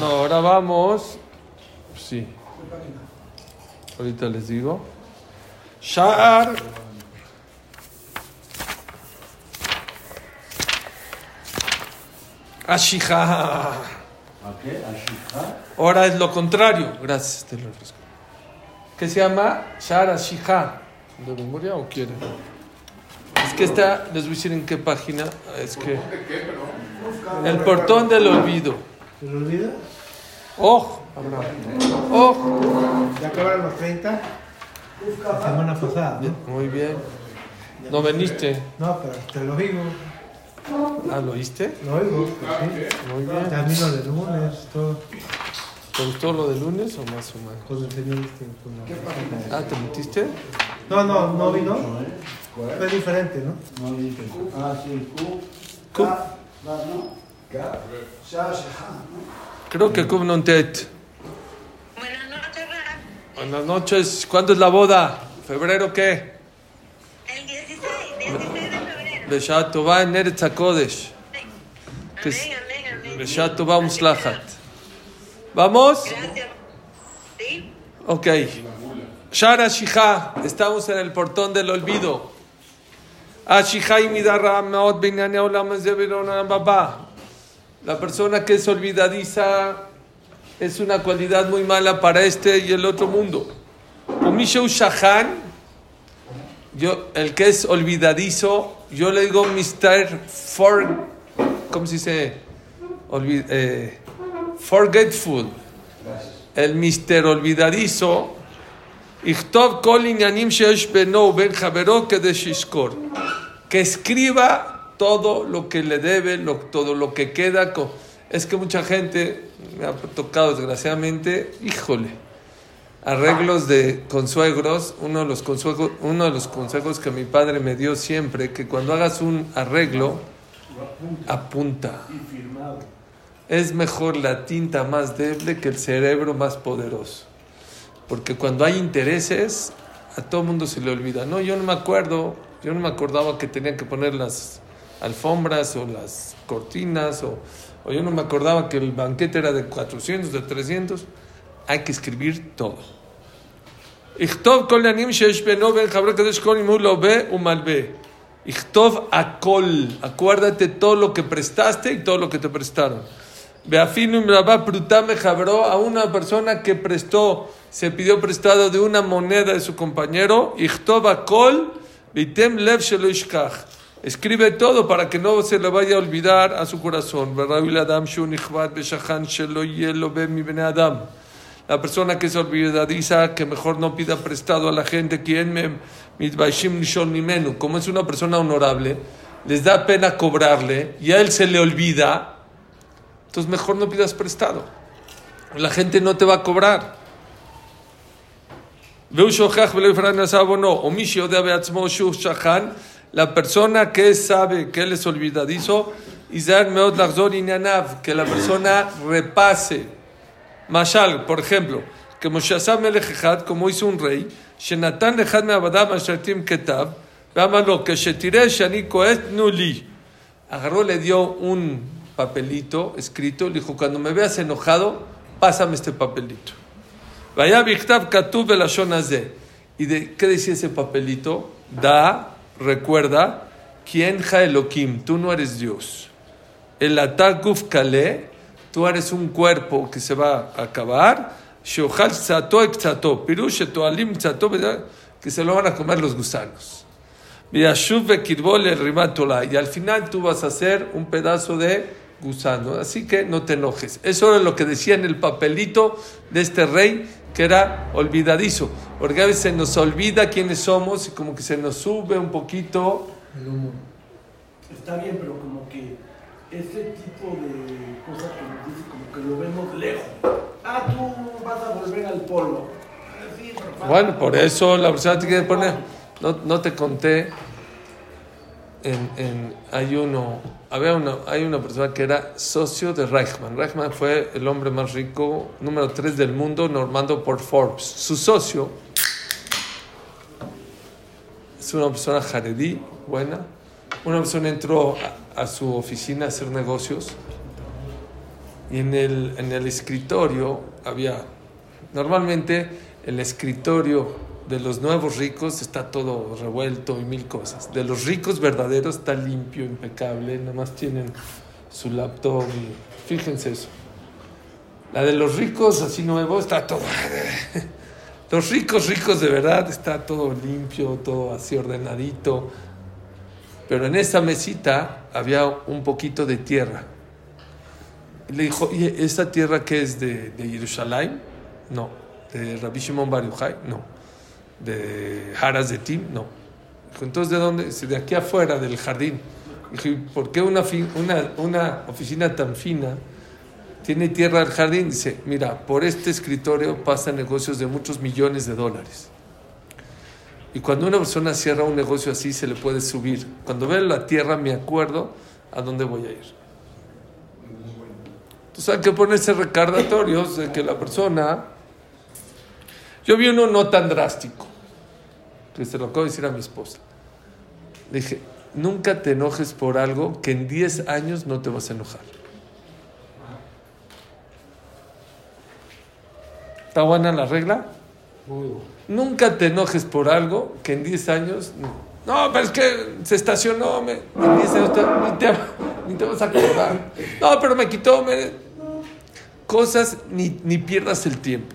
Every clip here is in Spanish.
No, ahora vamos. Sí. Ahorita les digo. Shar. Ashija. Ahora es lo contrario. Gracias, te lo refresco. ¿Qué se llama? Shar Ashija. ¿De memoria o quiere? Es que está, les voy a decir en qué página. Es que. El portón del olvido. ¿Se lo olvida? ¡Oh! ¡Oh! Ya acabaron los 30. La semana pasada, ¿no? Muy bien. ¿No veniste? No, pero te lo digo. Ah, ¿lo oíste? Lo oigo. pues sí. Muy bien. Termino de lunes, todo. ¿Te gustó lo de lunes o más o menos? Con el señor este. Con la... Ah, ¿te metiste? No, no, no vino. Fue diferente, ¿no? No dije. Ah, sí, Q. Cu- Creo que cum non tet. Buenas noches. Buenas noches. ¿Cuándo es la boda? ¿Febrero qué? El 16, 16 de febrero. Beshat Tová en Eretz HaKodesh. Amén, amén, amén. Beshat Tová Muslahat. ¿Vamos? Gracias. ¿Sí? Ok. Shara Shija, estamos en el portón del olvido. Ashija y Midarra Meot Binyane Olam Zevirona Baba. La persona que es olvidadiza es una cualidad muy mala para este y el otro mundo. Umisheu Shahan, yo, el que es olvidadizo, yo le digo Mr. For, ¿cómo se dice? Olvi- eh, forgetful. El Mr. olvidadizo, que escriba todo lo que le debe, todo lo que queda. Es que mucha gente me ha tocado desgraciadamente, híjole, arreglos de consuegros. Uno de los consejos, que mi padre me dio siempre, que cuando hagas un arreglo, apunta. Es mejor la tinta más débil que el cerebro más poderoso. Porque cuando hay intereses, a todo mundo se le olvida. No, yo no me acuerdo, yo no me acordaba que tenían que poner las alfombras o las cortinas, o, o yo no me acordaba que el banquete era de 400, de 300. Hay que escribir todo. יכתוב כל העניים שיש בינו ובין חברי קדוש כל אם הוא לווה ומלווה. יכתוב הכל, acuérdate todo lo que prestaste y todo lo que te prestaron. Beafino y Rabá Prutá me jabró a una persona que prestó, se pidió prestado de una moneda de su compañero. Ichtov akol, vitem lev shelo ishkach. Escribe todo para que no se le vaya a olvidar a su corazón. La persona que es olvidadiza, que mejor no pida prestado a la gente, me nimenu. Como es una persona honorable, les da pena cobrarle y a él se le olvida, entonces mejor no pidas prestado. La gente no te va a cobrar. O La persona que sabe que él es olvidadizo, que la persona repase. Mashal, por ejemplo, que Moshe como hizo un rey, Shenatan Echad Me'abadam Ashertim Ketab, Veámalo, que Shetireh Shani Koet Nuli. Agarró, le dio un papelito escrito, le dijo, cuando me veas enojado, pásame este papelito. Vaya Bichtav Katub Belashon. ¿Y de qué decía ese papelito? Da, recuerda, ¿quién ja Elohim? Tú no eres Dios. El Ataguf Kale, tú eres un cuerpo que se va a acabar. Shohal Tzato Ekzato, Pirush Etoalim Tzato, que se lo van a comer los gusanos. Y al final tú vas a ser un pedazo de gusano. Así que no te enojes. Eso era lo que decía en el papelito de este rey, que era olvidadizo. Porque a veces se nos olvida quiénes somos y como que se nos sube un poquito. El humo. Está bien, pero como que ese tipo de cosas que nos dice como que lo vemos lejos. Ah, tú vas a volver al polvo. Ah, sí, Bueno, por eso la persona te quiere poner. No, no te conté. En, en- hay uno, había una, hay una persona que era socio de Reichmann. Reichmann fue el hombre más rico, número 3 del mundo, normando por Forbes. Su socio es una persona jaredí, buena. Una persona entró a, a su oficina a hacer negocios Y en el, en el escritorio había, normalmente el escritorio de los nuevos ricos está todo revuelto y mil cosas. De los ricos verdaderos está limpio, impecable, nada más tienen su laptop fíjense eso. La de los ricos así nuevo está todo... Los ricos, ricos de verdad, está todo limpio, todo así ordenadito. Pero en esa mesita había un poquito de tierra. Le dijo, ¿y esta tierra qué es de, de Jerusalén? No. ¿De Rabbi Shimon Bar? No. ¿De Haras de Tim? No. Dijo, entonces, ¿de dónde? Dice, De aquí afuera, del jardín. Dijo, ¿y por qué una, una, una oficina tan fina tiene tierra del jardín? Dice, mira, por este escritorio pasan negocios de muchos millones de dólares. Y cuando una persona cierra un negocio así, se le puede subir. Cuando veo la tierra, me acuerdo a dónde voy a ir. Entonces hay que ponerse recordatorios de que la persona... Yo vi uno no tan drástico, que se lo acabo de decir a mi esposa. Le dije, nunca te enojes por algo que en 10 años no te vas a enojar. ¿Está buena la regla? Nunca te enojes por algo que en 10 años... No, pero es que se estacionó, me, en 10 años te- ni, te, ni te vas a acordar. No, pero me quitó, me- cosas, ni, ni pierdas el tiempo.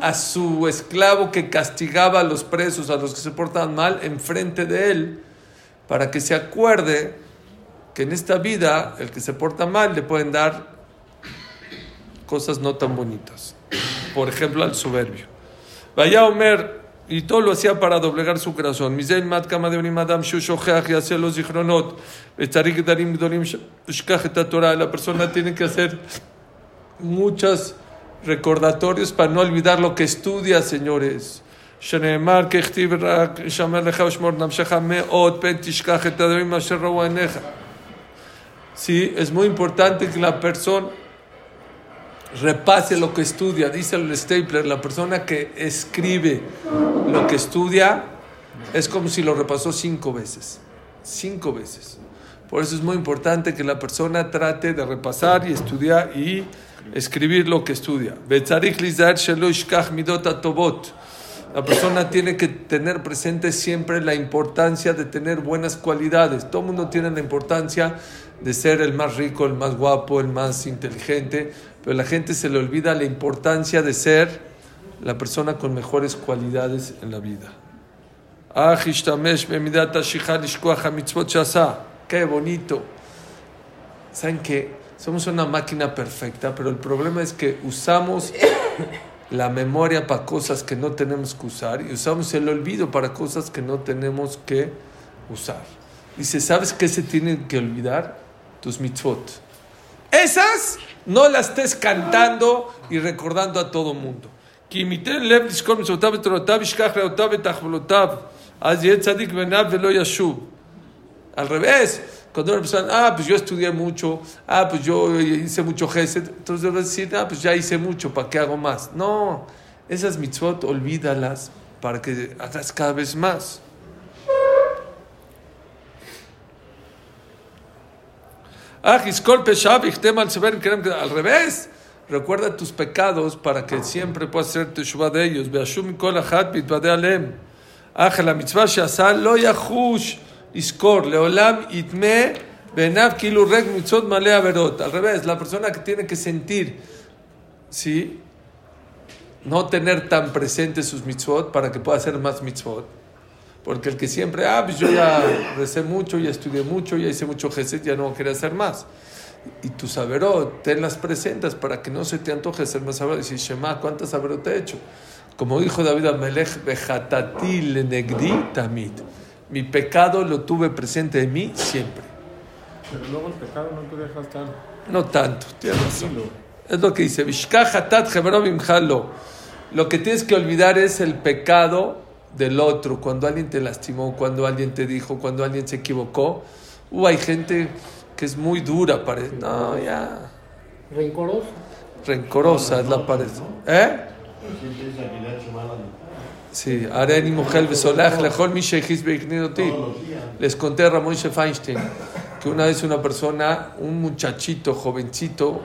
a su esclavo que castigaba a los presos, a los que se portaban mal, enfrente de él, para que se acuerde que en esta vida el que se porta mal le pueden dar cosas no tan bonitas. Por ejemplo, al soberbio. Vaya Omer, y todo lo hacía para doblegar su corazón. La persona tiene que hacer muchos recordatorios para no olvidar lo que estudia, señores. שנאמר ככתיב רק שמר לך ושמור נפשך מאוד פן תשכח את הדברים אשר ראו עיניך. Sí, es muy importante que la persona repase lo que estudia. Dice el Stapler, la persona que escribe lo que estudia es como si lo repasó cinco veces. Cinco veces. Por eso es muy importante que la persona trate de repasar y estudiar y escribir lo que estudia. La persona tiene que tener presente siempre la importancia de tener buenas cualidades. Todo el mundo tiene la importancia de ser el más rico, el más guapo, el más inteligente, pero la gente se le olvida la importancia de ser la persona con mejores cualidades en la vida. Qué bonito. ¿Saben qué? Somos una máquina perfecta, pero el problema es que usamos la memoria para cosas que no tenemos que usar y usamos el olvido para cosas que no tenemos que usar. Dice, ¿sabes qué se tienen que olvidar? Tus mitzvot. Esas no las estés cantando y recordando a todo mundo. Al revés, cuando una persona, ah, pues yo estudié mucho, ah, pues yo hice mucho geset, entonces debe decir, ah, pues ya hice mucho, ¿para qué hago más? No, esas mitzvot olvídalas para que hagas cada vez más. Ah, al revés. Recuerda tus pecados para que siempre puedas hacer teshuva de ellos. Beashum kol achat alem. Ah, la mitzvah sheasa lo yachush iskor, leolam, itme, benav, kilu, rek, mitzot, malea, verot. Al revés, la persona que tiene que sentir, ¿sí? No tener tan presente sus mitzvot para que pueda hacer más mitzvot. Porque el que siempre, ah, pues yo ya recé mucho, ya estudié mucho, ya hice mucho geset, ya no quiere hacer más. Y tu saberot, ten las presentas para que no se te antoje hacer más saberot. Dice, Shema, ¿cuántas saberot te he hecho? Como dijo David Amelech, Bejatatí lenegdi tamit. Mi pecado lo tuve presente en mí siempre. Pero luego el pecado no te deja estar No tanto, tienes razón. Es lo que dice. Lo que tienes que olvidar es el pecado del otro, cuando alguien te lastimó, cuando alguien te dijo, cuando alguien se equivocó. Uh, hay gente que es muy dura, parece. No, ya. Rencoroso. Rencorosa es la pared. ¿Eh? Sí, Areni Mujer Besolach Lejol Mi Sheikhis Beiknidoti. Les conté a Ramón Feinstein que una vez una persona, un muchachito, jovencito,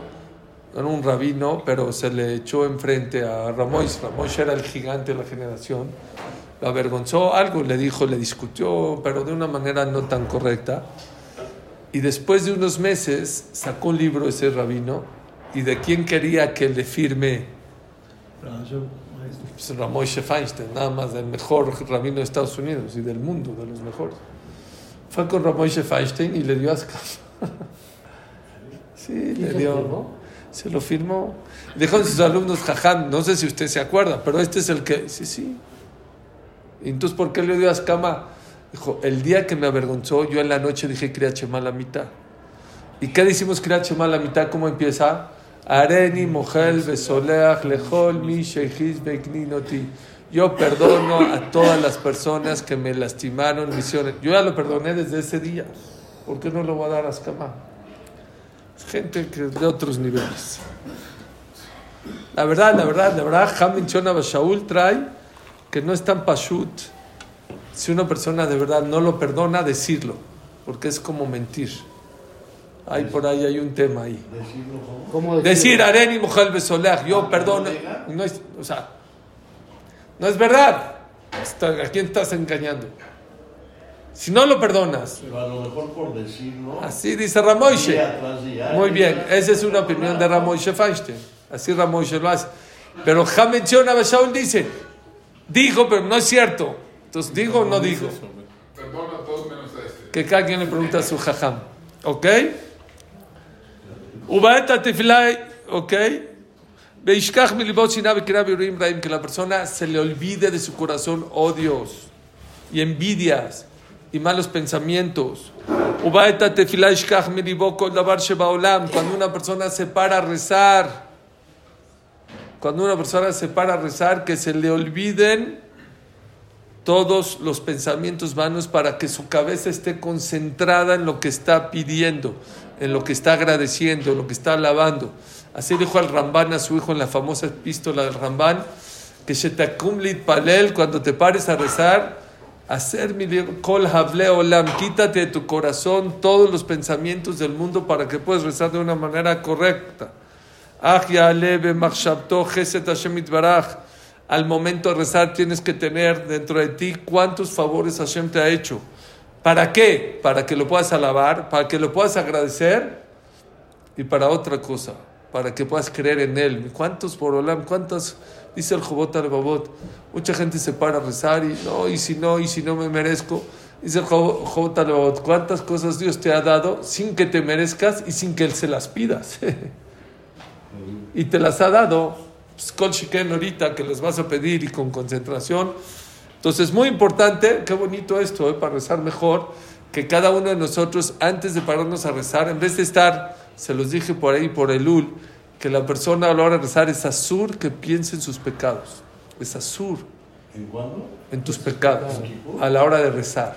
era un rabino, pero se le echó enfrente a Ramón. Ramón era el gigante de la generación. Lo avergonzó, algo le dijo, le discutió, pero de una manera no tan correcta. Y después de unos meses sacó un libro ese rabino y de quién quería que le firme pues, Ramón Feinstein, nada más del mejor rabino de Estados Unidos y del mundo, de los mejores. Fue con Ramón Feinstein y le dio asco. Sí, ¿Y le dio. firmó? Se lo firmó. Dijo a sus alumnos, jajam, no sé si usted se acuerda, pero este es el que. Sí, sí. Entonces, ¿por qué le dio ascama? Dijo, el día que me avergonzó, yo en la noche dije Kriyat Shema la mitad. ¿Y qué decimos Kriyat Shema la mitad? ¿Cómo empieza? Areni, Mohel, Besoleach, Lejol, Mi, Sheikhis, Bekninoti. Yo perdono a todas las personas que me lastimaron, me hicieron. Yo ya lo perdoné desde ese día. ¿Por qué no lo voy a dar a Ascama? Gente que de otros niveles. La verdad, la verdad, la verdad, Hamin Chona Bashaul trae que no es tan pashut si una persona de verdad no lo perdona, decirlo, porque es como mentir. Hay por ahí, hay un tema ahí. ¿Cómo Decir? Areni Mujer Besoleach, yo perdono. No es, o sea, no es verdad. ¿A quién estás engañando? Si no lo perdonas, Pero a lo mejor por decirlo. así dice Ramoishe. Muy bien, esa es una opinión de Ramoishe Feinstein. Así Ramoishe lo hace. Pero Hamed Bashaul dice, dijo, pero no es cierto. Entonces, ¿digo o no digo? Perdona a todos menos a este. Que cada quien le pregunta a su jajam. ¿Ok? Ubaeta ¿ok? Que la persona se le olvide de su corazón odios y envidias y malos pensamientos. Cuando una persona se para a rezar, cuando una persona se para a rezar, que se le olviden todos los pensamientos vanos para que su cabeza esté concentrada en lo que está pidiendo, en lo que está agradeciendo, en lo que está alabando. Así dijo el Ramban a su hijo en la famosa epístola del Ramban, que Shetakum Palel, cuando te pares a rezar, hacer mi kol havle olam, quítate de tu corazón todos los pensamientos del mundo para que puedas rezar de una manera correcta. Al momento de rezar tienes que tener dentro de ti cuántos favores Hashem te ha hecho. ¿Para qué? Para que lo puedas alabar, para que lo puedas agradecer y para otra cosa, para que puedas creer en Él. ¿Cuántos por Olam? ¿Cuántas? Dice el Jobot al Babot. Mucha gente se para a rezar y no, y si no, y si no me merezco. Dice el Job- Jobot al Babot. ¿Cuántas cosas Dios te ha dado sin que te merezcas y sin que Él se las pidas? y te las ha dado, pues, Shiken ahorita que les vas a pedir y con concentración. Entonces, muy importante, qué bonito esto, ¿eh? para rezar mejor, que cada uno de nosotros, antes de pararnos a rezar, en vez de estar, se los dije por ahí, por el UL, que la persona a la hora de rezar es azur que piense en sus pecados. Es azur ¿En cuándo? en tus pecados, a la hora de rezar,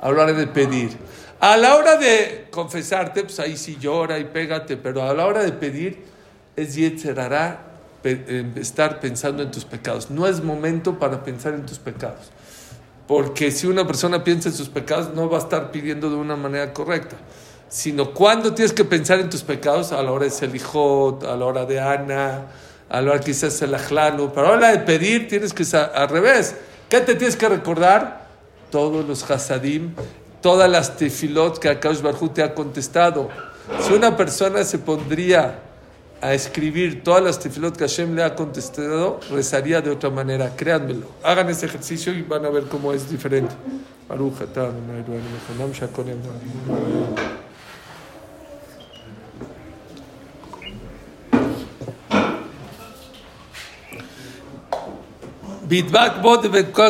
a la hora de pedir. A la hora de confesarte, pues ahí sí llora y pégate, pero a la hora de pedir es Yetzerará estar pensando en tus pecados. No es momento para pensar en tus pecados. Porque si una persona piensa en sus pecados, no va a estar pidiendo de una manera correcta. Sino cuando tienes que pensar en tus pecados, a la hora de Selijot, a la hora de Ana, a la hora quizás el Ajlanu, pero a la hora de pedir tienes que ser al revés. ¿Qué te tienes que recordar? Todos los Hasadim, todas las tefilot que Akash Barhu te ha contestado. Si una persona se pondría a escribir todas las tefilot que Hashem le ha contestado, rezaría de otra manera. Créanmelo. Hagan ese ejercicio y van a ver cómo es diferente.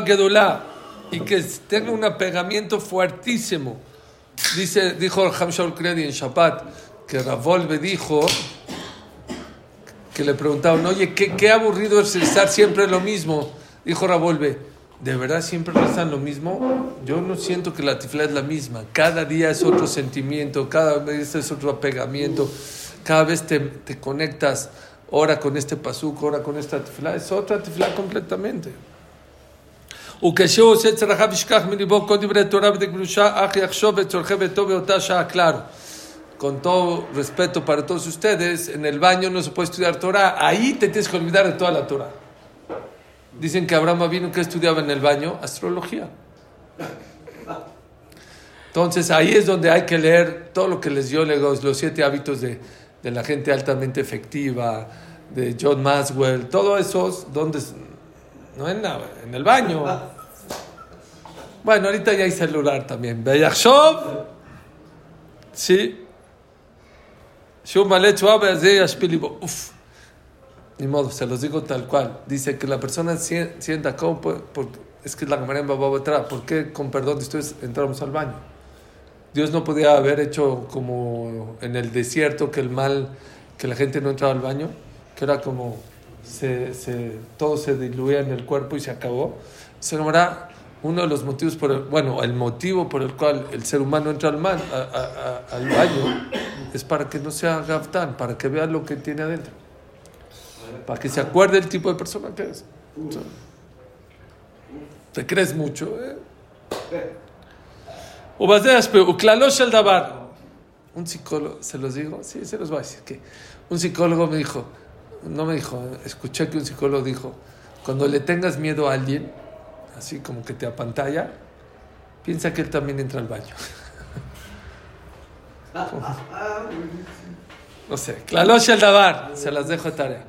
Gedulá. y que tenga un apegamiento fuertísimo Dice, dijo Ham Shaul Kredi en Shabbat que Ravolve dijo que le preguntaban, oye, ¿qué, qué aburrido es estar siempre lo mismo. Dijo Ravolve, ¿de verdad siempre rezan lo mismo? Yo no siento que la tifla es la misma. Cada día es otro sentimiento, cada vez es otro apegamiento, cada vez te, te conectas, ahora con este pasuk, ahora con esta tifla, es otra tifla completamente. וכשהוא עושה צרכיו ישכח מליבו כל דברי תורה וקדושה, אך יחשוב וצורכי ביתו באותה שעה, claro. con todo respeto para todos ustedes, en el baño no se puede estudiar Torah, ahí te tienes que olvidar de toda la Torah. Dicen que Abraham vino que estudiaba en el baño astrología. Entonces ahí es donde hay que leer todo lo que les dio los, siete hábitos de, de la gente altamente efectiva, de John Maswell, todo esos, donde no en, la- en el baño. Bueno, ahorita ya hay celular también. Beyachshov, sí. Shum ale tzuave azeh yashpili bo. Uf. Ni modo, se los digo tal cual. Dice que la persona sien- sienta como, por, por- es que la Gemara en Baba Batra, ¿por qué con perdón de ustedes entramos al baño? Dios no podía haber hecho como en el desierto que el mal, que la gente no entraba al baño, que era como se, se- todo se diluía en el cuerpo y se acabó. Se llamará uno de los motivos por el, bueno, el motivo por el cual el ser humano entra al, al baño es para que no sea gaftán, para que vea lo que tiene adentro, para que se acuerde el tipo de persona que es. Te crees mucho. Eh? Un psicólogo, se los digo, sí, se los voy a decir que un psicólogo me dijo, no me dijo, escuché que un psicólogo dijo, cuando le tengas miedo a alguien, así como que te apantalla, piensa que él también entra al baño. no sé, Klalosh el Dabar, se las dejo de tarea.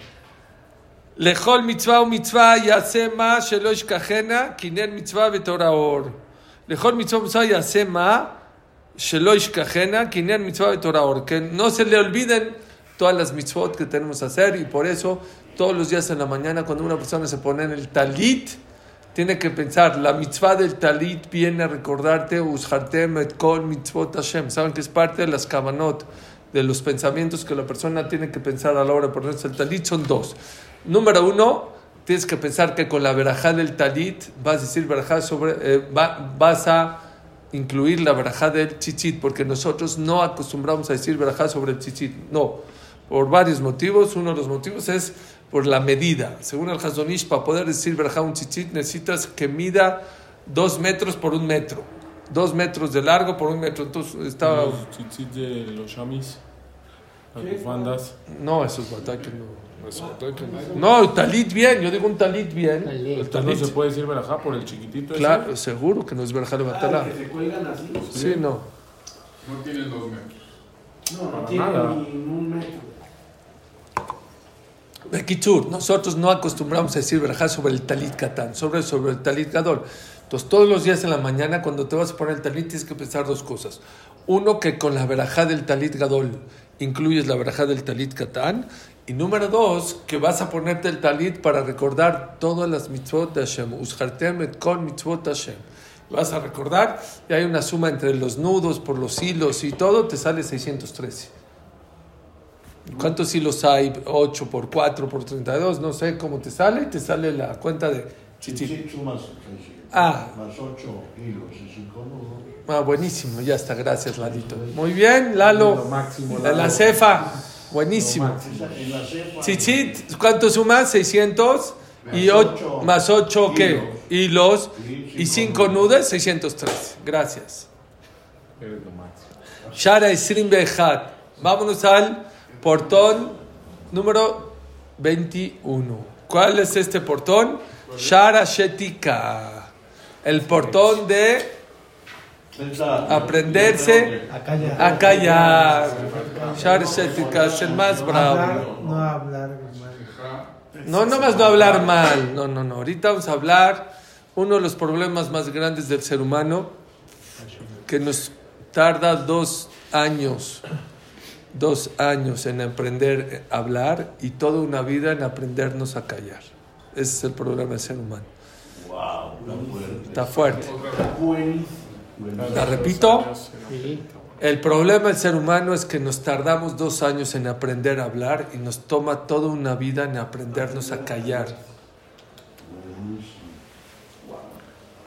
Lejol mitzvah o mitzvah yase ma shelosh kajena kinen mitzvah betoraor. Lejol mitzvah o mitzvah yase ma shelosh kajena kinen mitzvah betoraor. Que no se le olviden todas las mitzvot que tenemos que hacer y por eso todos los días en la mañana cuando una persona se pone en el talit, tiene que pensar, la mitzvah del talit viene a recordarte, ushartem et kol mitzvot Hashem. Saben que es parte de las kavanot, de los pensamientos que la persona tiene que pensar a la hora de ponerse el talit, son dos. Número uno, tienes que pensar que con la verajá del talit vas a decir verajá sobre, eh, va- vas a incluir la verajá del chichit, porque nosotros no acostumbramos a decir verajá sobre el chichit. No, por varios motivos. Uno de los motivos es por la medida. Según el Hazonish, para poder decir verajá un chichit necesitas que mida dos metros por un metro. Dos metros de largo por un metro. Entonces estaba... Los tzitzit de los shamis, las bufandas. No, esos bataques no. no. No, talit bien, yo digo un talit bien. Talit. El Entonces no talit. se puede decir verajá por el chiquitito ese. Claro, seguro que no es verajá de Ah, batalá. que se cuelgan así. Sí, no. No tienen dos metros. No, no tiene ni un metro. Bekichur, nosotros no acostumbramos a decir verajá sobre el talit katán, sobre, sobre el talit gadol. Entonces, todos los días en la mañana, cuando te vas a poner el talit, tienes que pensar dos cosas. Uno, que con la verajá del talit gadol incluyes la verajá del talit katán. Y número dos, que vas a ponerte el talit para recordar todas las mitzvot de Hashem. Ushartem kol mitzvot Hashem. Vas a recordar, y hay una suma entre los nudos, por los hilos y todo, te sale 613. ¿Cuántos hilos hay? 8 por 4 por 32, no sé cómo te sale, te sale la cuenta de chichit. Sumas Ah. más 8 hilos y 5 nudos. Ah, buenísimo, ya está, gracias Lalito. Muy bien, Lalo. Lo máximo, La, la Lalo. cefa, buenísimo. Chichit, ¿cuánto sumas? 600 y Más 8, ocho más 8 ¿qué? Hilos Y y cinco 5 nudos, 603. Gracias. Eres lo máximo. Shara Isrim Behat. Vámonos al portón número 21. ¿Cuál es este portón? Shara Shetika. El portón de aprenderse A callar. a callar. Shara Shetika es el más bravo. no hablar mal. No, no más no hablar mal. No, no, no. Ahorita vamos a hablar uno de los problemas más grandes del ser humano que nos tarda dos años, dos años en aprender a hablar y toda una vida en aprendernos a callar. Ese es el problema del ser humano. Wow. Está fuerte. ¿La repito? El problema del ser humano es que nos tardamos dos años en aprender a hablar y nos toma toda una vida en aprendernos a callar.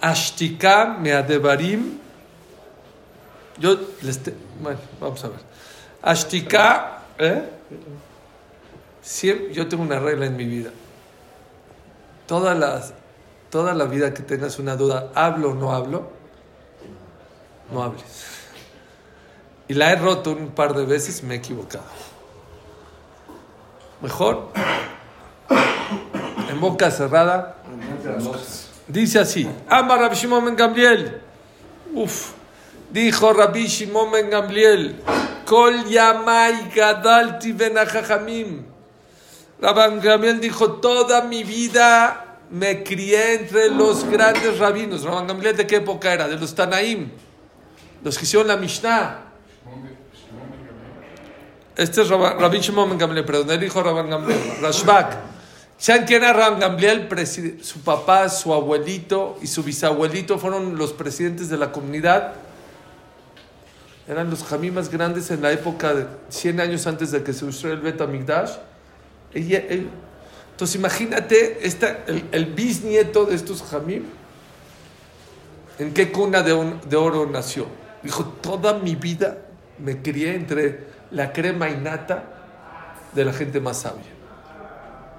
Ashtika meadevarim. Yo les. te- bueno, vamos a ver. Ashtika. ¿eh? Yo tengo una regla en mi vida. Toda la, vida que tengas una duda, ¿hablo o no hablo? No hables. Y la he roto un par de veces me he equivocado. Mejor, en boca cerrada, dice así: Ama Rabbi Shimon Gamliel. Uf, dijo Rabbi Shimon Gamliel: Kol yamai gadalti ben ajajamim. Rabbi Gamliel dijo: Toda mi vida me crié entre los grandes rabinos. Rabbi Gamliel, ¿de qué época era? De los Tanaim, los que hicieron la Mishnah. Este es Rabbi Shimon Gamliel, perdón, el hijo de Rabban Gamliel, Rashbak. ¿Saben quién era Rabban Gamliel? Su papá, su abuelito y su bisabuelito fueron los presidentes de la comunidad. Eran los jamí más grandes en la época de 100 años antes de que se usara el Bet Amigdash. Ella- él- Entonces imagínate esta, el, bisnieto de estos jamí. ¿En qué cuna de, oro nació? Dijo, toda mi vida me crié entre la crema y nata de la gente más sabia.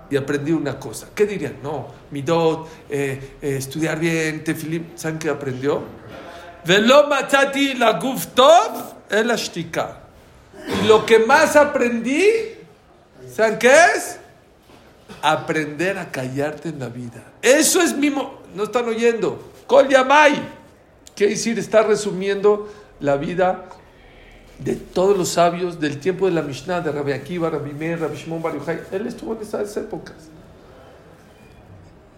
Y aprendí una cosa. ¿Qué dirían? No, midot, eh, eh, estudiar bien, tefilim. ¿Saben qué aprendió? Velo matati la guf tov el ashtika. Y lo que más aprendí, ¿saben qué es? Aprender a callarte en la vida. Eso es mi... No están oyendo. Kol yamai. Quiere decir, está resumiendo la vida de todos los sabios del tiempo de la Mishnah, de Rabbi Akiva, Rabbi Meir, Rabbi Shimon Bar Yochai. Él estuvo en esas épocas.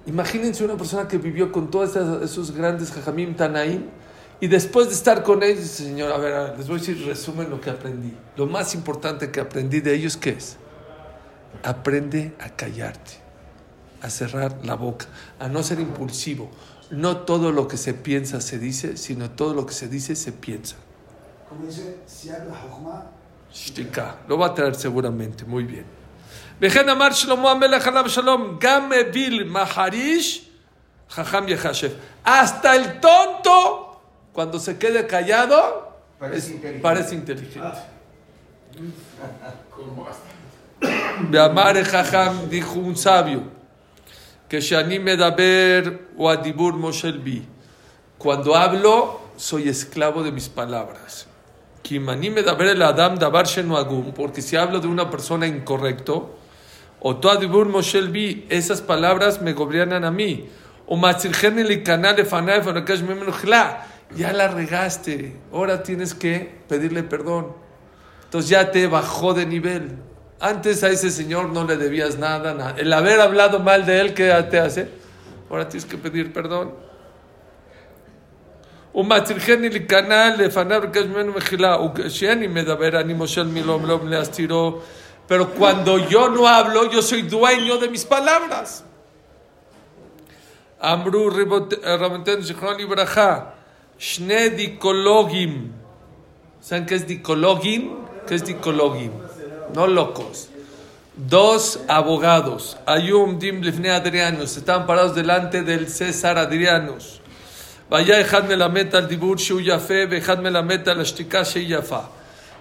Imagínense una persona que vivió con todos esos grandes jajamim tanaim y después de estar con ellos, dice, Señor, a ver, a ver, les voy a decir resumen lo que aprendí. Lo más importante que aprendí de ellos, ¿qué es? Aprende a callarte, a cerrar la boca, a no ser impulsivo. No todo lo que se piensa se dice, sino todo lo que se dice se piensa. Como dice, si habla Jochma, שתיקה. לא va a traer seguramente, muy bien. וכן אמר שלמה המלך עליו שלום, גם אוויל מחריש, חכם יחשב. Hasta el tonto, cuando se quede callado, parece, es, inteligente. parece inteligente. Ah. Beamar Jajam dijo un sabio que Shani Medaber o Adibur Moshelbi. Cuando hablo, soy esclavo de mis palabras. Kimani Medaber el Adam Dabar Shenuagum, porque si hablo de una persona incorrecto, o tu Adibur Moshelbi, esas palabras me gobiernan a mí. O Matzirgen el Canal de Fanae Fanakash Memenochla Ya la regaste, ahora tienes que pedirle perdón. Entonces ya te bajó de nivel. Antes a ese señor no le debías nada, nada. El haber hablado mal de él, ¿qué te hace? Ahora tienes que pedir perdón. ומצריכני להיכנע לפניו ולבקש ממנו מחילה, וכשאני מדבר אני מושל מילום לא להסתירו, pero cuando yo no hablo, yo soy dueño de mis palabras. אמרו רבות- רבותינו זיכרונו Shne dicologim. ¿Saben qué es dicologim? ¿Qué es dicologim? No locos. Dos abogados, Ayum Dim Lifne Adrianus, estaban parados delante del César Adrianus. Vaya, dejadme la meta al dibur Yafe, dejadme la meta al Yafa.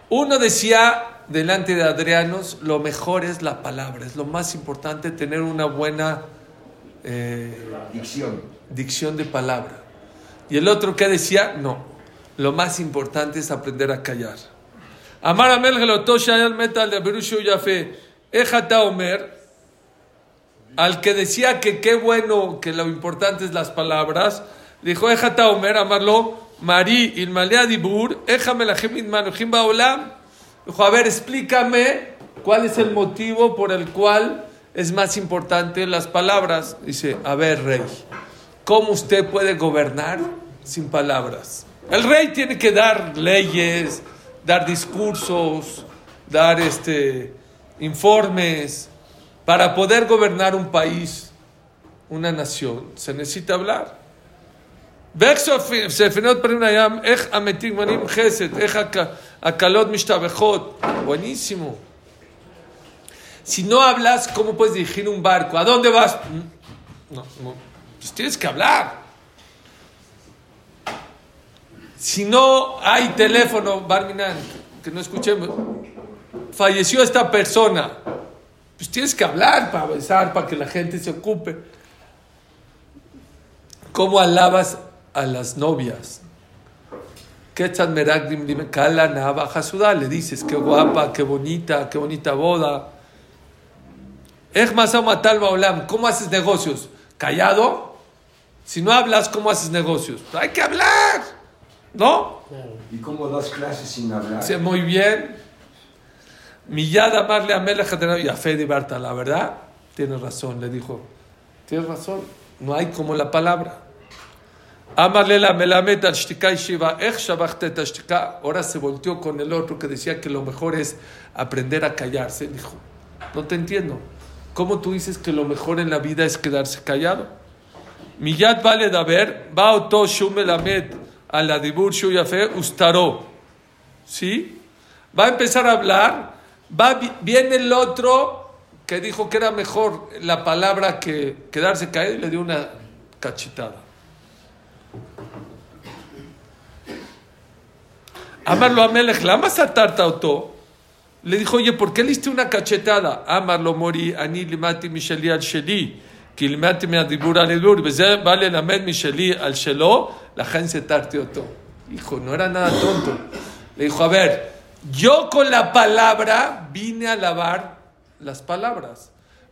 Uno decía delante de Adrianos, lo mejor es la palabra, es lo más importante tener una buena eh, dicción. dicción de palabra. Y el otro que decía, no, lo más importante es aprender a callar. Amar a metal de Berushu Yafe, Ejata Omer, al que decía que qué bueno, que lo importante es las palabras, dijo Ejata Omer, amarlo, Mari Ilmalea Dibur, Ejamelahim Manujim Baolam, dijo, a ver, explícame cuál es el motivo por el cual es más importante las palabras. Dice, a ver, rey. ¿Cómo usted puede gobernar sin palabras? El rey tiene que dar leyes, dar discursos, dar este, informes. Para poder gobernar un país, una nación, se necesita hablar. Buenísimo. Si no hablas, ¿cómo puedes dirigir un barco? ¿A dónde vas? Mm, no. no. Pues tienes que hablar. Si no hay teléfono, Barminan, que no escuchemos, falleció esta persona, pues tienes que hablar para avanzar, para que la gente se ocupe. ¿Cómo alabas a las novias? Le dices, qué guapa, qué bonita, qué bonita boda. ¿cómo haces negocios? ¿Callado? Si no hablas, ¿cómo haces negocios? Hay que hablar, ¿no? ¿Y cómo das clases sin hablar? Sí, muy bien. Millad amarle a Melech y a Fe de Barta, la verdad, tienes razón, le dijo. Tienes razón, no hay como la palabra. Amarle la melamed al shtika y shiva. Ahora se volteó con el otro que decía que lo mejor es aprender a callarse. Dijo, no te entiendo. ¿Cómo tú dices que lo mejor en la vida es quedarse callado? Millad vale de haber, va oto shumelamed a la dibur shuyafe ustaró. ¿Sí? Va a empezar a hablar, va, vi- viene el otro que dijo que era mejor la palabra que quedarse caído y le dio una cachetada. Amarlo a Melech, la más atarta auto. Le dijo, oye, ¿por qué le una cachetada? Amarlo mori, ani limati misheli al sheli, Kilmati Meadibur Alibur, vale la med Misheli al Shelo, la gente tartioto. Hijo, no era nada tonto. Le dijo, a ver, yo con la palabra vine a lavar las palabras.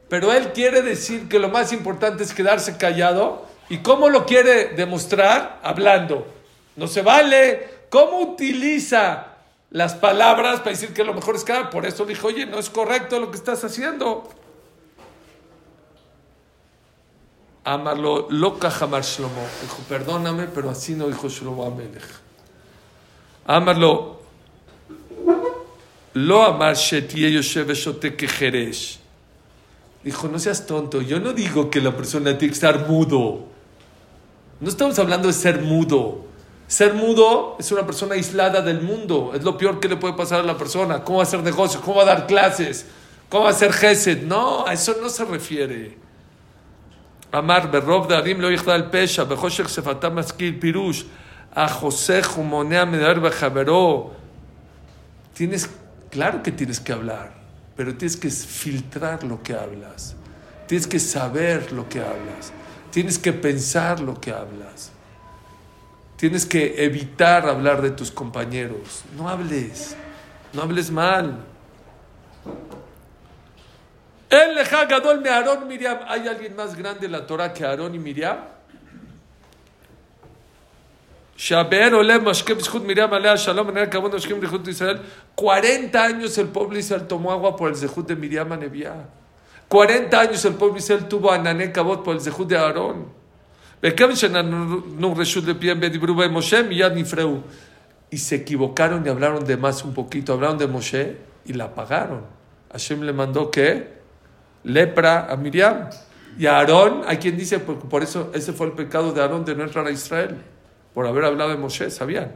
Pero él quiere decir que lo más importante es quedarse callado. ¿Y cómo lo quiere demostrar? Hablando. No se vale. ¿Cómo utiliza las palabras para decir que lo mejor es cada? Por eso dijo, oye, no es correcto lo que estás haciendo. Amarlo, loca jamar Shlomo. Dijo, perdóname, pero así no dijo Shlomo Amelech. Amarlo, lo amar shetie yoshev shote kejeresh. Dijo, no seas tonto, yo no digo que la persona tiene que estar mudo. No estamos hablando de ser mudo. Ser mudo es una persona aislada del mundo. Es lo peor que le puede pasar a la persona. ¿Cómo hacer negocios? ¿Cómo dar clases? ¿Cómo hacer gesed? No, a eso no se refiere. אמר ברוב דערים לא יחדל פשע, בחושך שפתם משכיל פירוש, החוסך ומונע מדבר בחברו. Tienes, claro que tienes que hablar, pero tienes que filtrar lo que hablas. Tienes que saber lo que hablas. Tienes que pensar lo que hablas. Tienes que evitar hablar de tus compañeros. No hables, no hables mal. El leja gadol me Aarón Miriam. ¿Hay alguien más grande en la Torah que Aarón y Miriam? Shaber Olem Mashkem Zhut Miriam Alea Shalom Menel Kabon Mashkem Zhut de Israel. 40 años el pueblo de Israel tomó agua por el Zehut de Miriam a Nebiá. 40 años el pueblo de Israel tuvo a Nané Kabot por el Zehut de Aarón. וכיוון שנתנו רשות לפיהם ודיברו בהם משה, מיד נפרעו. Y se equivocaron y hablaron de más un poquito. Hablaron de Moshe y la apagaron. Hashem le mandó que lepra a Miriam. Y a Aarón, hay quien dice, porque por eso ese fue el pecado de Aarón de no entrar a Israel. Por haber hablado de Moshe, ¿sabían?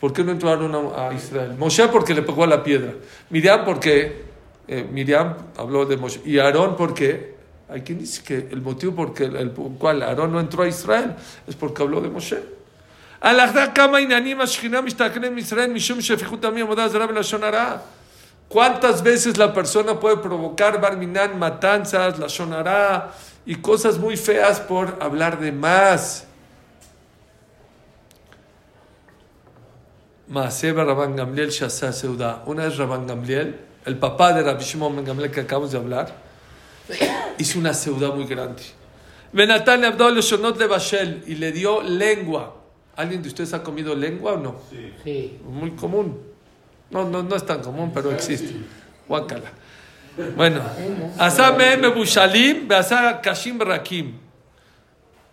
¿Por qué no entró Aarón a, a Israel? Moshe porque le pegó a la piedra. Miriam porque eh, Miriam habló de Moshe. Y Aarón porque, hay quien dice que el motivo por el, el cual Aarón no entró a Israel es porque habló de Moshe. הלכה כמה עניינים השכינה משתכנן מישראל משום שפיכות עמי עבודה זרה ולשון הרע. ¿Cuántas veces la persona puede provocar barminan, matanzas, la sonará y cosas muy feas por hablar de más? Maaseba Rabban Gamliel Shasa Seuda. Una vez Rabban Gamliel, el papá de Rabbi Shimon Ben Gamliel que acabamos de hablar, hizo una seuda muy grande. Benatán le habló Shonot de Bashel y le dio lengua. ¿Alguien de ustedes ha comido lengua o no? Sí. Muy común. No, no, no es tan común, pero existe. Guácala. Bueno, עשה מהם מבושלים ועשה קשים ברקים.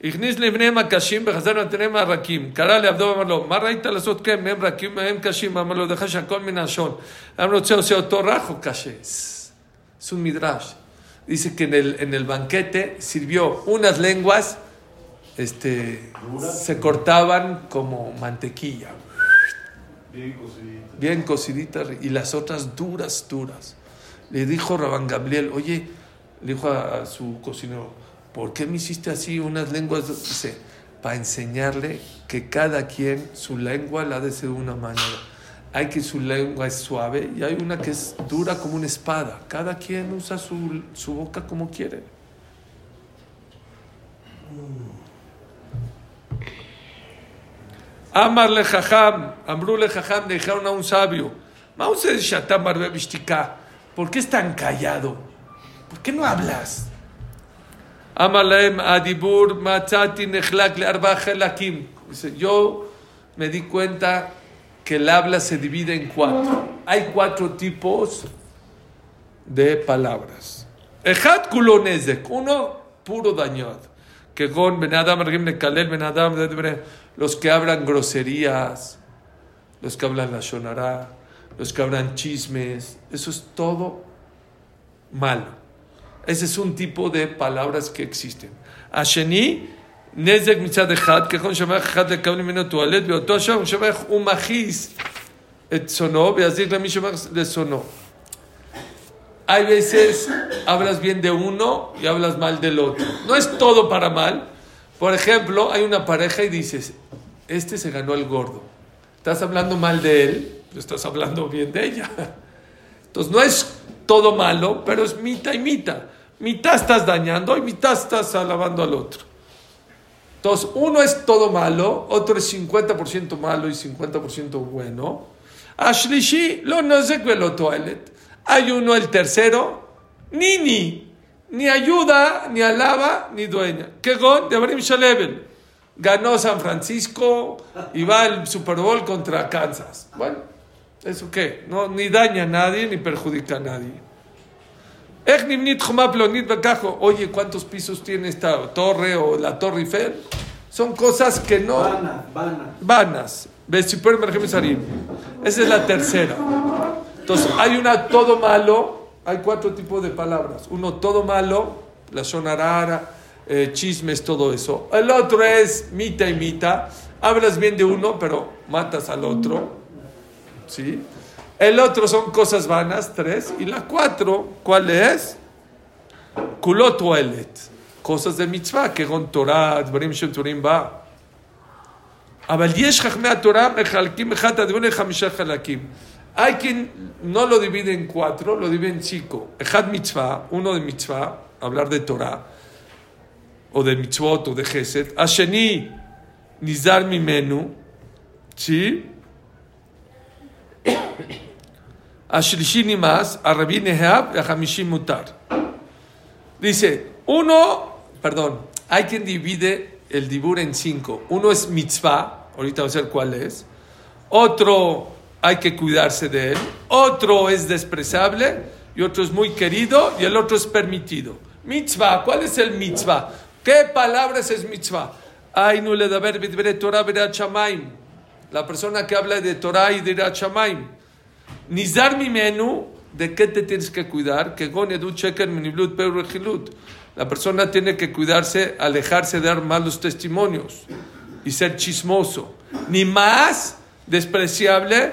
הכניס לבניהם הקשים וחזר לבניהם הרקים. קרא לעבדו ואמר לו, מה ראית לעשות כן? מהם רקים מהם קשים? אמר לו, דרך שהכל מן השון. אמר לו, רוצה עושה אותו רך o קשה? Es un midrash. Dice que en el, en el banquete sirvió unas lenguas este, se cortaban como mantequilla, Bien cocidita. bien cociditas, y las otras duras, duras. Le dijo Rabán Gabriel, oye, le dijo a, su cocinero, ¿por qué me hiciste así unas lenguas? Dice, para enseñarle que cada quien su lengua la ha de ser de una manera. Hay que su lengua es suave y hay una que es dura como una espada. Cada quien usa su, su boca como quiere. Amarle jajam, ambrule jajam, le dijeron a un sabio, ¿por qué es tan callado? ¿Por qué no hablas? Amalem Adibur Nechlak le. Dice, yo me di cuenta que el habla se divide en cuatro. Hay cuatro tipos de palabras. Ejat kulonezek, uno puro dañado que con los que hablan groserías, los que hablan la shonará, los que hablan chismes, eso es todo malo. Ese es un tipo de palabras que existen. Asheni, Nezek mitzad echad, kechon shamach echad lekabli meno tualet, veoto shamach umachis et sono, veazik lemi shamach lesono. Hay veces hablas bien de uno y hablas mal del otro. No es todo para mal. Por ejemplo, hay una pareja y dices, este se ganó el gordo. Estás hablando mal de él, pero estás hablando bien de ella. Entonces no es todo malo, pero es mitad y mitad. Mitad estás dañando y mitad estás alabando al otro. Entonces, uno es todo malo, otro es 50% malo y 50% bueno. Ashlishi, lo no sé lo toilet. Hay uno, el tercero, ni ni, ni ayuda, ni alaba, ni dueña. Que gon de Abraham Shalevel. Ganó San Francisco y va al Super Bowl contra Kansas. Bueno, ¿eso qué? No, ni daña a nadie, ni perjudica a nadie. Oye, ¿cuántos pisos tiene esta torre o la Torre Eiffel? Son cosas que no... Vana, vana. Vanas. Merjem sarim. Esa es la tercera. Entonces, hay una todo malo. Hay cuatro tipos de palabras. Uno todo malo, la sonarara, eh, chismes, todo eso. El otro es mita y mita. Hablas bien de uno, pero matas al otro. ¿Sí? El otro son cosas vanas, tres. Y la cuatro, ¿cuál es? Kulot oelet. Cosas de mitzvah, que con Torah, דברים של תורים בה. אבל יש חכמי התורה מחלקים אחד הדברים לחמישה חלקים. Hay quien no lo divide en cuatro, lo divide en cinco. Ejad mitzvah, uno de mitzvah, hablar de Torah, o de mitzvot, o de Geset. Asheni, nizar mi menú. ¿Sí? Ashlishini más, arrabin ehab, y mutar. Dice, uno, perdón, hay quien divide el dibur en cinco. Uno es mitzvah, ahorita voy a ver cuál es. Otro hay que cuidarse de él. Otro es despreciable y otro es muy querido y el otro es permitido. Mitzvah, ¿cuál es el mitzvah? ¿Qué palabras es mitzvah? Ay, no le da ver Torah. La persona que habla de Torah y de Irat shamaim. Nizar mi menú, ¿de qué te tienes que cuidar? Que gon edu cheker miniblut peurechilut. La persona tiene que cuidarse, alejarse de dar malos testimonios y ser chismoso. Ni más despreciable,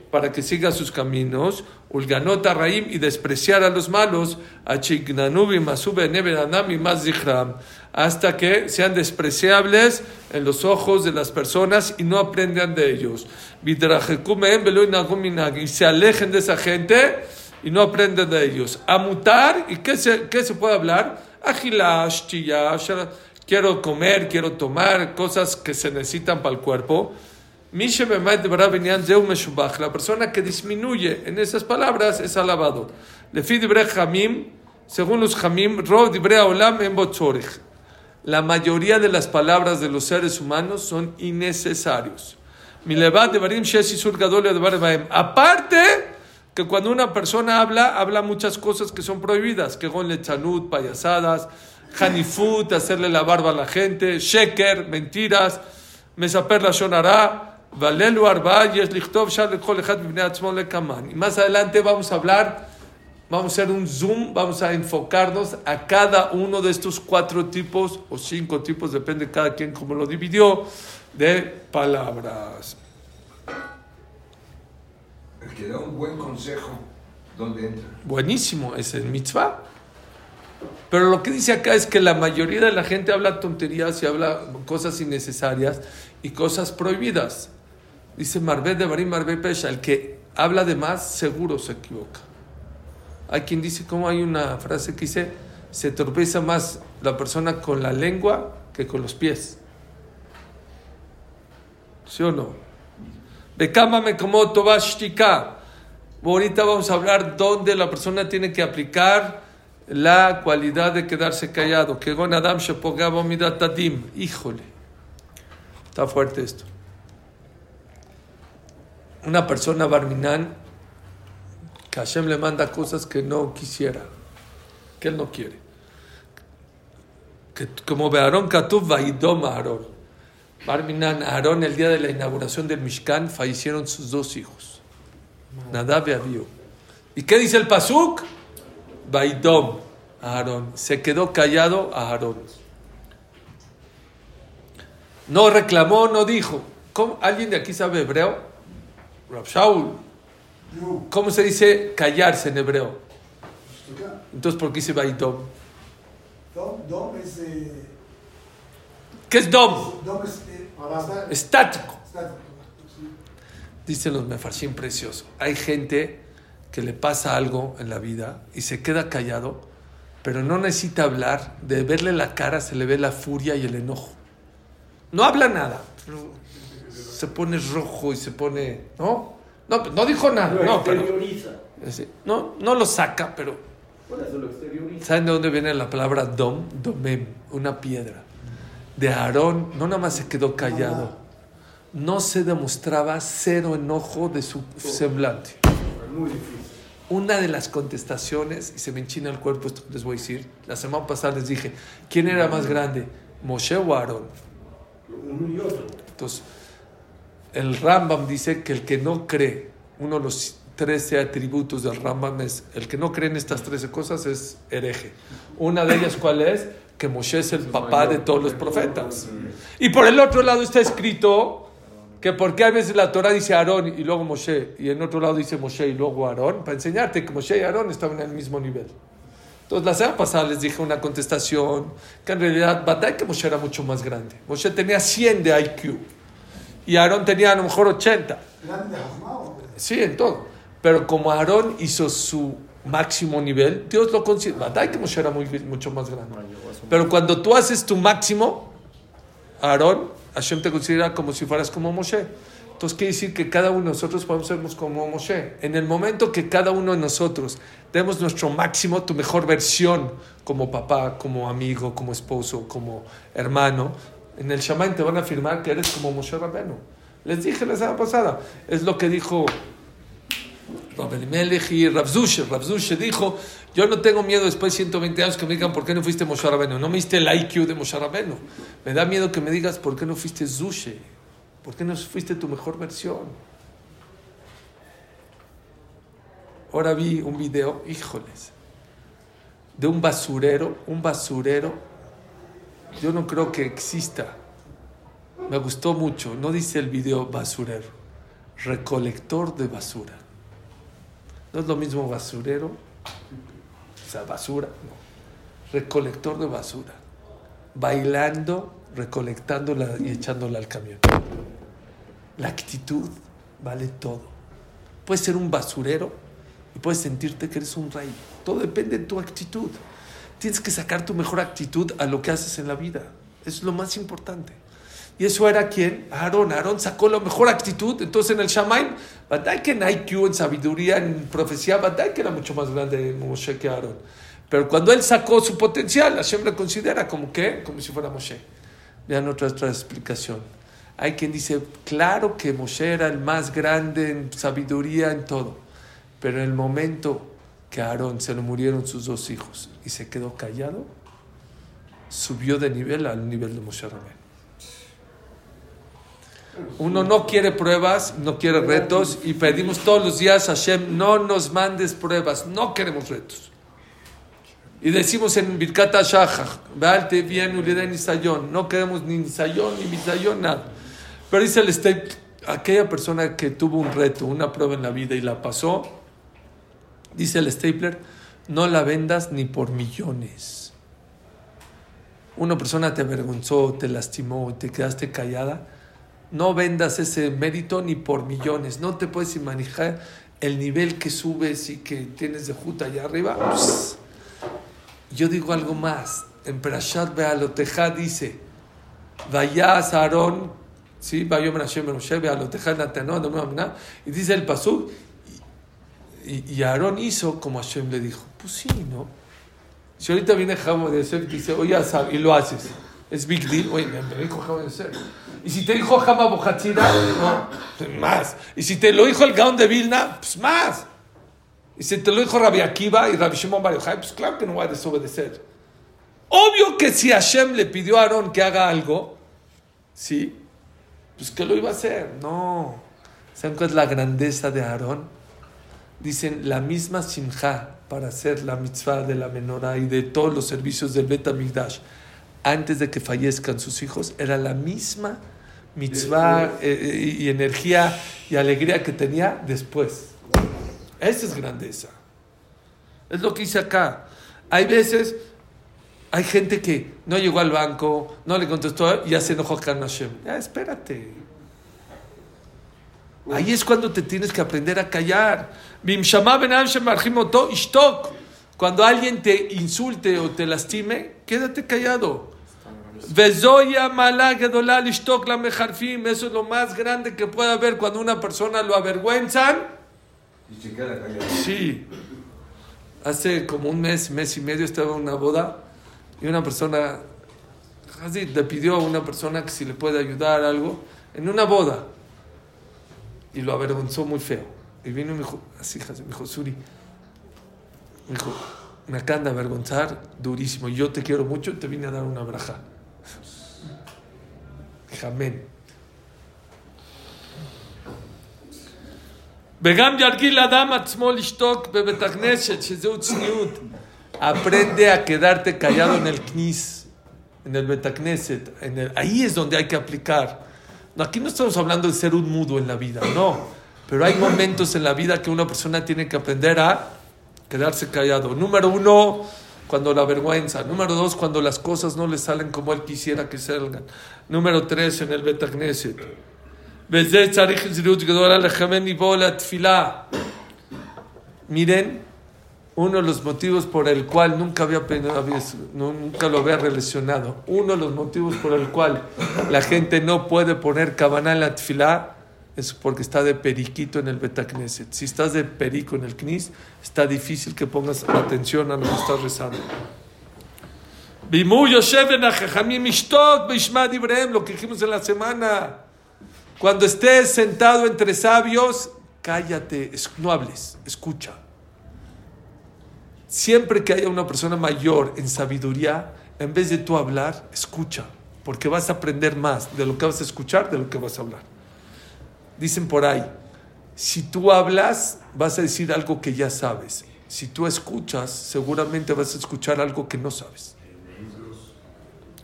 Para que siga sus caminos, ulganot raim y despreciar a los malos, hasta que sean despreciables en los ojos de las personas y no aprendan de ellos. Y se alejen de esa gente y no aprenden de ellos. Amutar, ¿y qué se, qué se puede hablar? Quiero comer, quiero tomar, cosas que se necesitan para el cuerpo. La persona que disminuye en esas palabras es alabado. Según los Botzorich. la mayoría de las palabras de los seres humanos son innecesarios. Aparte que cuando una persona habla, habla muchas cosas que son prohibidas, que gon lechanut, payasadas, hanifut, hacerle la barba a la gente, sheker, mentiras, mesaper la shonara, valelu arba, shal. Y más adelante vamos a hablar, vamos a hacer un zoom, vamos a enfocarnos a cada uno de estos cuatro tipos o cinco tipos, depende de cada quien cómo lo dividió, de palabras. El que da un buen consejo, ¿dónde entra? Buenísimo, es el mitzvah. Pero lo que dice acá es que la mayoría de la gente habla tonterías y habla cosas innecesarias y cosas prohibidas. Dice Marbé de Barim Marbé Pesha, el que habla de más seguro se equivoca. Hay quien dice, como hay una frase que dice, se tropeza más la persona con la lengua que con los pies. ¿Sí o no? Becámame como Tobashtika. Ahorita vamos a hablar dónde la persona tiene que aplicar la cualidad de quedarse callado. Que Adam. Híjole. Está fuerte esto. Una persona barminán que Hashem le manda cosas que no quisiera, que él no quiere. Que, como ve Aarón Katub, Vaidom a Aarón. Barminan, Aarón, el día de la inauguración del Mishkan, fallecieron sus dos hijos, Nadab y Abiú. ¿Y qué dice el Pasuk? Vaidom Aarón. Se quedó callado a Aarón. No reclamó, no dijo. ¿Alguien de aquí sabe hebreo? Rab Shaul. ¿Cómo se dice callarse en hebreo? Entonces, ¿por qué dice Vaidom? Dom, Dom es. Eh, ¿Qué es Dom? Dom es. Eh, está- Estático. sí. Dicen los mefarshim precioso. Hay gente que le pasa algo en la vida y se queda callado, pero no necesita hablar. De verle la cara se le ve la furia y el enojo. No habla nada, pero se pone rojo y se pone, ¿no? No, no dijo nada, Lo no, pero no, no lo saca, pero eso lo. ¿saben de dónde viene la palabra dom? Domem, una piedra. De Aarón no nada más se quedó callado, no se demostraba cero enojo de su semblante. Es muy difícil. Una de las contestaciones, y se me enchina el cuerpo esto que les voy a decir, la semana pasada les dije, ¿quién era más grande, Moshe o Aarón? Uno y otro. Entonces, el Rambam dice que el que no cree, uno de los 13 atributos del Rambam es, el que no cree en estas 13 cosas es hereje. Una de ellas, ¿cuál es? Que Moshe es el papá de todos los profetas. Y por el otro lado está escrito que porque a veces la Torah dice Aarón y luego Moshe, y en otro lado dice Moshe y luego Aarón, para enseñarte que Moshe y Aarón estaban en el mismo nivel. Entonces, la semana pasada les dije una contestación que en realidad, Badai que Moshe era mucho más grande. Moshe tenía 100 de IQ y Aarón tenía a lo mejor 80. ¿Grande de Jajma o- Sí, en todo. Pero como Aarón hizo su máximo nivel, Dios lo considera. Badai que Moshe era muy, mucho más grande. Pero cuando tú haces tu máximo, Aarón, Hashem te considera como si fueras como Moshe. Entonces quiere decir que cada uno de nosotros podemos ser como Moshe. En el momento que cada uno de nosotros demos nuestro máximo, tu mejor versión, como papá, como amigo, como esposo, como hermano, en el Shaman te van a afirmar que eres como Moshe Rabenu. Les dije la semana pasada, es lo que dijo Rab Elimelech y Rav Zushe. Rav Zushe dijo, yo no tengo miedo después de 120 años que me digan por qué no fuiste Moshe Rabenu. No me diste el IQ de Moshe Rabenu. Me da miedo que me digas por qué no fuiste Zushe. ¿Por qué no fuiste tu mejor versión? Ahora vi un video, híjoles, de un basurero, un basurero. Yo no creo que exista. Me gustó mucho. No dice el video basurero, recolector de basura. No es lo mismo basurero, o sea, basura, no. Recolector de basura. Bailando, recolectándola y echándola al camión. La actitud vale todo. Puedes ser un basurero y puedes sentirte que eres un rey. Todo depende de tu actitud. Tienes que sacar tu mejor actitud a lo que haces en la vida. Es lo más importante. Y eso era quien? Aarón. Aarón sacó la mejor actitud. Entonces en el Shamaim, Badai que en IQ, en sabiduría, en profecía, Badai que era mucho más grande Moshe que Aarón. Pero cuando él sacó su potencial, Hashem le considera como que, como si fuera Moshe. Vean otra, otra explicación. Hay quien dice, claro que Moshe era el más grande en sabiduría, en todo. Pero en el momento que a Aarón se le murieron sus dos hijos y se quedó callado, subió de nivel al nivel de Moshe Rabén. Uno no quiere pruebas, no quiere retos y pedimos todos los días a Hashem, no nos mandes pruebas, no queremos retos. Y decimos en Birkat Shachach, Bealte bien Uliden Nisayón, no queremos ni Nisayón ni Misayón, nada. Pero dice el aquella persona que tuvo un reto, una prueba en la vida y la pasó, dice el Stapler, no la vendas ni por millones. Una persona te avergonzó, te lastimó, te quedaste callada, no vendas ese mérito ni por millones. No te puedes imaginar el nivel que subes y que tienes de juta allá arriba. Yo digo algo más. En Perashat Bealoteja dice, Vayas Aarón, ¿sí? Vayom Hashem Moshe, Bealoteja Natanó, y dice el Pasuk, y, y Aarón hizo como Hashem le dijo. Pues sí, ¿no? Si ahorita viene Jamo de Yosef y dice, oye, y lo haces, es big deal, oye, me dijo Jamo de Yosef. Y si te dijo Jama Bohatzira, no, pues más. Y si te lo dijo el Gaón de Vilna, pues más. Y si te lo dijo Rabbi Akiva y Rabbi Shimon Bar Yochai, pues claro que no va a desobedecer. Obvio que si Hashem le pidió a Aarón que haga algo, sí, pues que lo iba a hacer. No. ¿Saben cuál es la grandeza de Aarón? Dicen la misma simja para hacer la mitzvah de la menorá y de todos los servicios del Bet Amigdash antes de que fallezcan sus hijos era la misma mitzvah eh, y energía y alegría que tenía después. Esa es grandeza. Es lo que hice acá. Hay veces, hay gente que no llegó al banco, no le contestó y ya se enojó con Hashem. Ya, espérate. Ahí es cuando te tienes que aprender a callar. Cuando alguien te insulte o te lastime, quédate callado. Eso es lo más grande que puede haber cuando una persona lo avergüenzan. Y se queda callado. Sí. Hace como un mes, mes y medio estaba en una boda y una persona así, le pidió a una persona que si le puede ayudar algo en una boda y lo avergonzó muy feo. Y vino y me dijo, así, me dijo, Suri, me dijo, me acaban de avergonzar durísimo. Yo te quiero mucho, te vine a dar una braja. Amén. וגם ירגיל אדם עצמו לשתוק בבית הכנסת, שזהו צניעות. Aprende a quedarte callado en el knis, en el betacneset. En el, ahí es donde hay que aplicar. Aquí no estamos hablando de ser un mudo en la vida, no. Pero hay momentos en la vida que una persona tiene que aprender a quedarse callado. Número uno, cuando la vergüenza. Número dos, cuando las cosas no le salen como él quisiera que salgan. Número tres, en el Betagneset. Miren, uno de los motivos por el cual nunca había, nunca lo había relacionado, uno de los motivos por el cual la gente no puede poner cabana en la tfilá es porque está de periquito en el Betacneset. Si estás de perico en el Knis, está difícil que pongas atención a lo que estás rezando. Lo que dijimos en la semana. Cuando estés sentado entre sabios, cállate, no hables, escucha. Siempre que haya una persona mayor en sabiduría, en vez de tú hablar, escucha, porque vas a aprender más de lo que vas a escuchar, de lo que vas a hablar. Dicen por ahí, si tú hablas, vas a decir algo que ya sabes. Si tú escuchas, seguramente vas a escuchar algo que no sabes.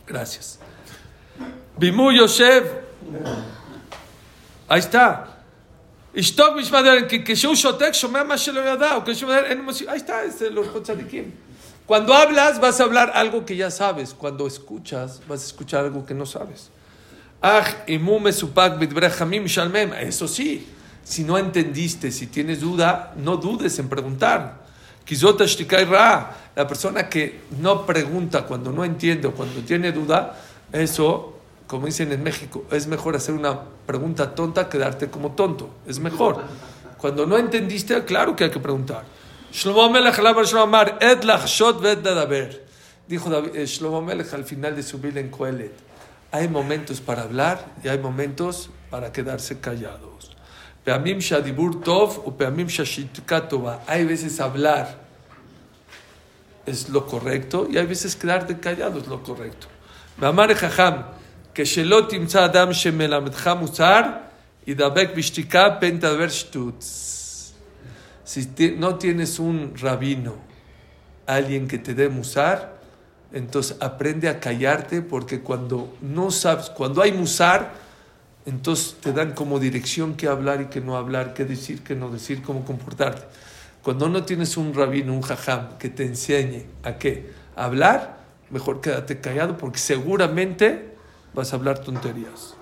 Gracias. Bimu Yosef. Ahí está. ישתוק משמע דרך, כשהוא שותק שומע מה שלא ידע, o כשהוא מדבר אין מוסיף, ahí está, es los tzadikim. Cuando hablas vas a hablar algo que ya sabes, cuando escuchas vas a escuchar algo que no sabes. Ah, imume supak bidbrejamim shalmem, eso sí, si no entendiste, si tienes duda, no dudes en preguntar. Kizota shtikai ra, la persona que no pregunta cuando no entiende o cuando tiene duda, eso como dicen en México, es mejor hacer una pregunta tonta que darte como tonto. Es mejor. Cuando no entendiste, claro que hay que preguntar. Shlomo Melech et lachshot nadaber. Dijo eh, Shlomo Melech al final de su vida en Coelet. Hay momentos para hablar y hay momentos para quedarse callados. Peamim shadibur tov o peamim shashitkatová. Hay veces hablar es lo correcto y hay veces quedarte callado es lo correcto. Mamar jajam que Timza Adam y Shtutz. Si no tienes un rabino, alguien que te dé musar, entonces aprende a callarte porque cuando no sabes, cuando hay musar, entonces te dan como dirección qué hablar y qué no hablar, qué decir, qué no decir, cómo comportarte. Cuando no tienes un rabino, un jajam que te enseñe a qué hablar, mejor quédate callado porque seguramente vas a hablar tonterías.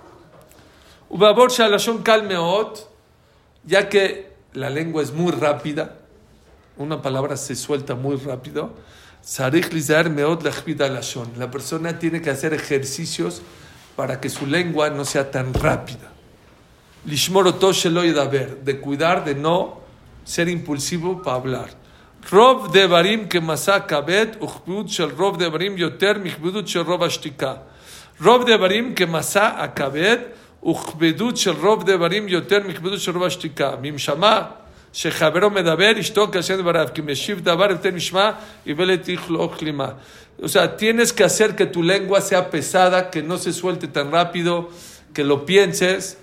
Ya que la lengua es muy rápida, una palabra se suelta muy rápido. La persona tiene que hacer ejercicios para que su lengua no sea tan rápida. De cuidar de no ser impulsivo para hablar. Rob de barim que masakabet, rob de barim yoter, rob ashtika. רוב השתיקה. רוב דברים כמסע הכבד וכבדות של רוב דברים יותר מכבדות של רוב השתיקה. ואם שמע שחברו מדבר, ישתוק השם דבריו, כי משיב דבר ותן משמע, יבלת יכלו כלימה. O sea, tienes que hacer que tu lengua sea pesada, que no se suelte tan rápido, que lo pienses.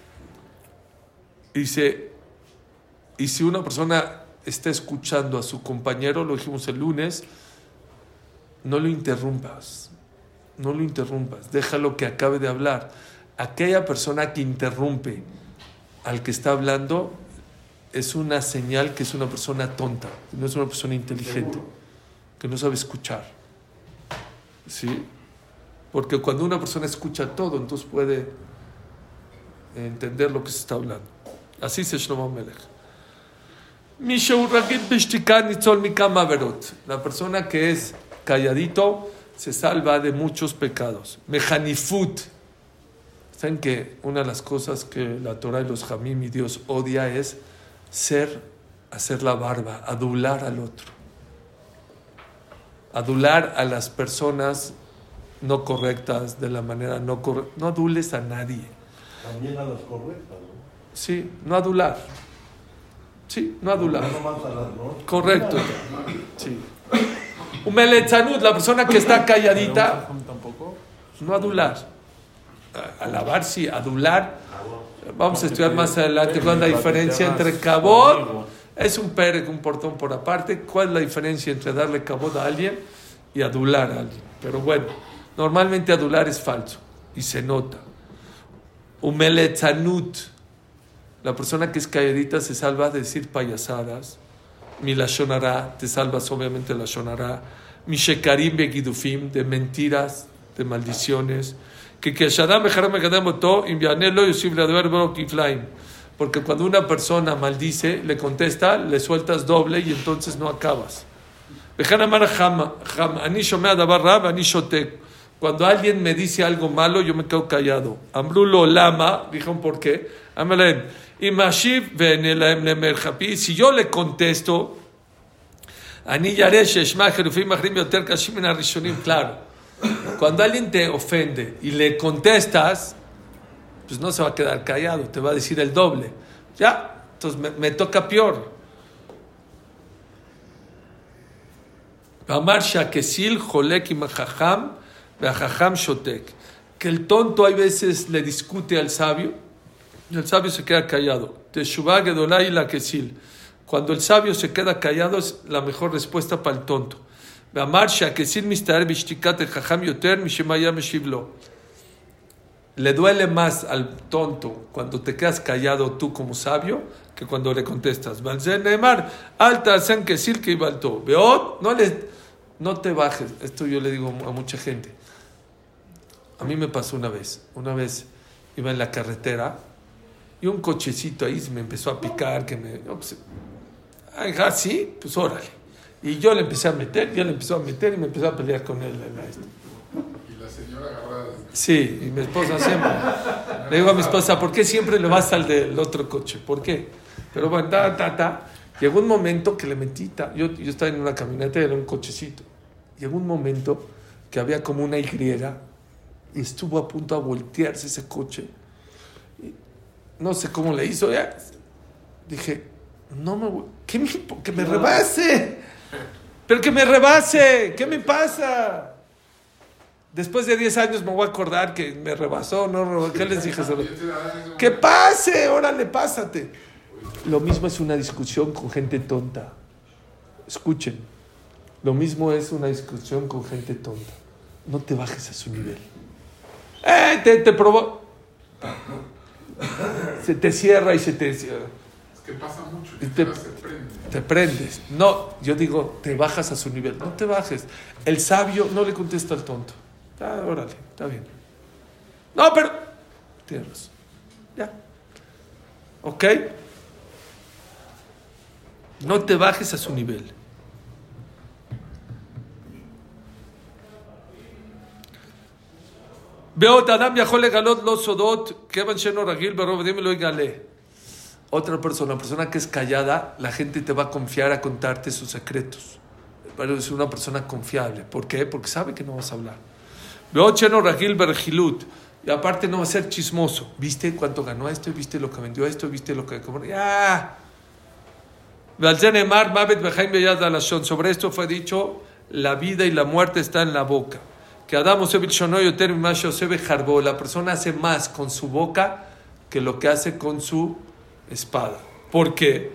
Y, se, y si una persona está escuchando a su compañero, lo dijimos el lunes, no lo interrumpas. no lo interrumpas. Déjalo que acabe de hablar. Aquella persona que interrumpe al que está hablando es una señal que es una persona tonta, que no es una persona inteligente, que no sabe escuchar. ¿Sí? Porque cuando una persona escucha todo, entonces puede entender lo que se está hablando. Así se Shlomo Melech. La persona que es calladito se salva de muchos pecados. Mejanifut. ¿Saben que una de las cosas que la Torah y los Jamim y Dios odia es ser, hacer la barba, adular al otro? Adular a las personas no correctas, de la manera no correcta. No adules a nadie. También a las correctas, ¿no? Sí, no adular. Sí, no adular. No no. Correcto. Sí. Umeletzanud, la persona que está calladita, no adular. Alabar sí, adular. Vamos a estudiar más adelante cuál es la diferencia entre cabot, es un perec, un portón por aparte, cuál es la diferencia entre darle cabot a alguien y adular a alguien. Pero bueno, normalmente adular es falso y se nota. Umeletzanut, la persona que es calladita se salva de decir payasadas mi lashonará, te salvas obviamente lachonará. mi shekarim begidufim, de mentiras, de maldiciones, que que Shadam porque cuando una persona maldice, le contesta, le sueltas doble y entonces no acabas. Cuando alguien me dice algo malo, yo me quedo callado. Ambrulo lama, dijeron por qué y Mashiv ven el Emlemer Japi. Si yo le contesto, Anillareche, Shmacherufim, Machrim, Yoter, Kashim, Arishonim, claro. Cuando alguien te ofende y le contestas, pues no se va a quedar callado, te va a decir el doble. Ya, entonces me, toca peor. Que el tonto hay veces le discute al sabio el sabio se queda callado. Teshuvah Gedolá la Kesil. Cuando el sabio se queda callado es la mejor respuesta para el tonto. Le duele más al tonto cuando te quedas callado tú como sabio que cuando le contestas. alta que no le, no te bajes. Esto yo le digo a mucha gente. A mí me pasó una vez. Una vez iba en la carretera y un cochecito ahí se me empezó a picar que me. no, pues, ah, sí, pues órale. Y yo le empecé a meter, yo le empezó a meter y me empezó a pelear con él. la-. Y la señora agarrada. Sí, y mi esposa siempre. Le digo a mi esposa, ¿por qué siempre le vas al del otro coche? ¿Por qué? Pero bueno, ta, ta, ta. Llegó un momento que le metí, ta- yo, yo estaba en una camioneta, era un cochecito. Llegó un momento que había como una Y y estuvo a punto de voltearse ese coche. No sé cómo le hizo, ya. Dije, no me voy- ¿qué me, que me rebase. Pero que me rebase, ¿qué me pasa? Después de 10 años me voy a acordar que me rebasó, ¿no? ¿Qué les dije? Que pase, órale, pásate. Lo mismo es una discusión con gente tonta. Escuchen, lo mismo es una discusión con gente tonta. No te bajes a su nivel. ¡Eh! Te, te provo- Se te cierra y se te cierra. Es que pasa mucho. Y te- te, prendes. No, yo digo, te bajas a su nivel. No te bajes. El sabio no le contesta al tonto. Ah, órale, está bien. No, pero. Tienes. Ya. ¿Ok? No te bajes a su nivel. Otra persona, una persona que es callada, la gente te va a confiar a contarte sus secretos. Pero es una persona confiable. ¿Por qué? Porque sabe que no vas a hablar. Y aparte no va a ser chismoso. ¿Viste cuánto ganó esto? ¿Viste lo que vendió esto? ¿Viste lo que cobró? ¡Ya! Sobre esto fue dicho, la vida y la muerte está en la boca que Adam la persona hace más con su boca que lo que hace con su espada. Porque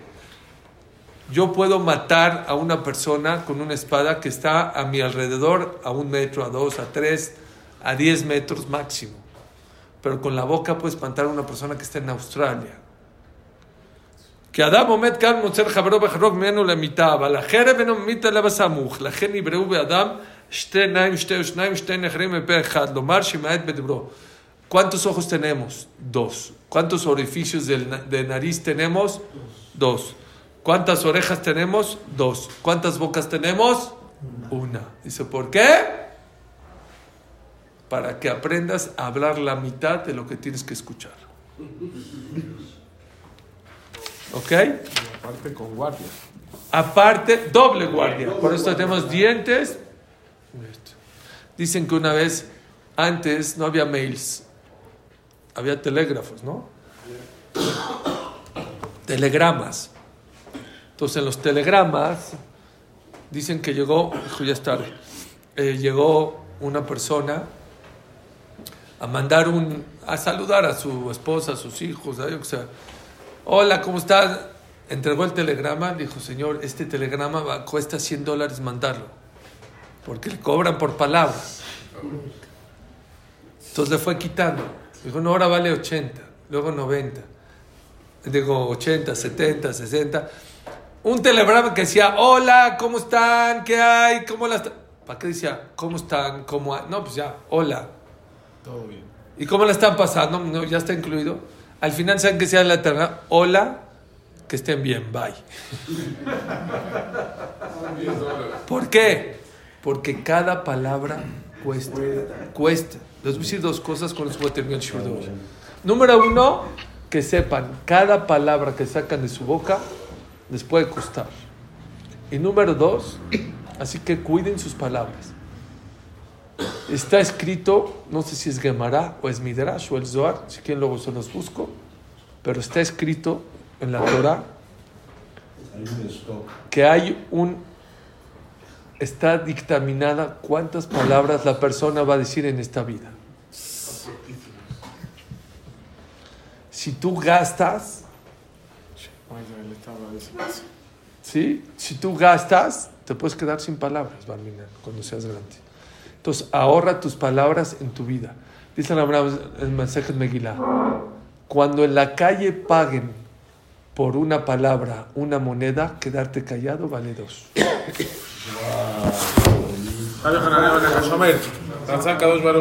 yo puedo matar a una persona con una espada que está a mi alrededor, a un metro, a dos, a tres, a diez metros máximo. Pero con la boca puedo espantar a una persona que está en Australia. Que Adam Omed Kar Mutzer Jabrov Bejarov Menu la mitad, la Jerebe no mita la Basamuj, la Gen Ibreu Adam. ¿Cuántos ojos tenemos? Dos. ¿Cuántos orificios de nariz tenemos? Dos. ¿Cuántas orejas tenemos? Dos. ¿Cuántas bocas tenemos? Una. Dice, ¿por qué? Para que aprendas a hablar la mitad de lo que tienes que escuchar. ¿Ok? Aparte con guardia. Aparte, doble guardia. Por eso tenemos dientes, Dicen que una vez, antes no había mails, había telégrafos, ¿no? Telegramas. Entonces en los telegramas dicen que llegó, hijo, ya es tarde, eh, llegó una persona a mandar un, a saludar a su esposa, a sus hijos, a yo que sea. Hola, ¿cómo estás? Entregó el telegrama, dijo, señor, este telegrama cuesta 100 dólares mandarlo, porque le cobran por palabra. Entonces le fue quitando. Dijo, no, ahora vale 80, luego 90. Digo, 80, 70, 60. Un telegrama que decía, hola, ¿cómo están? ¿Qué hay? ¿Cómo las...? ¿Para qué decía, cómo están? ¿Cómo hay? No, pues ya, hola. Todo bien. ¿Y cómo la están pasando? No, ya está incluido. Al final, ¿saben qué sea la eterna? Hola, que estén bien, bye. 10 dólares. ¿Por qué? Porque cada palabra cuesta. Cuesta. Les voy a decir dos cosas con las que voy a terminar el hoy. Número uno, que sepan, cada palabra que sacan de su boca les puede costar. Y número dos, así que cuiden sus palabras. Está escrito, no sé si es Gemara o es Midrash o el Zohar, si quieren luego se los busco, pero está escrito en la Torah que hay un está dictaminada cuántas palabras la persona va a decir en esta vida. Si tú gastas. ¿sí? Si tú gastas, te puedes quedar sin palabras, cuando seas grande. Entonces, ahorra tus palabras en tu vida. Dice la el mensaje de Megillah. Cuando en la calle paguen por una palabra una moneda, quedarte callado vale dos. חנניה בן השומר. רצה הקדוש ברוך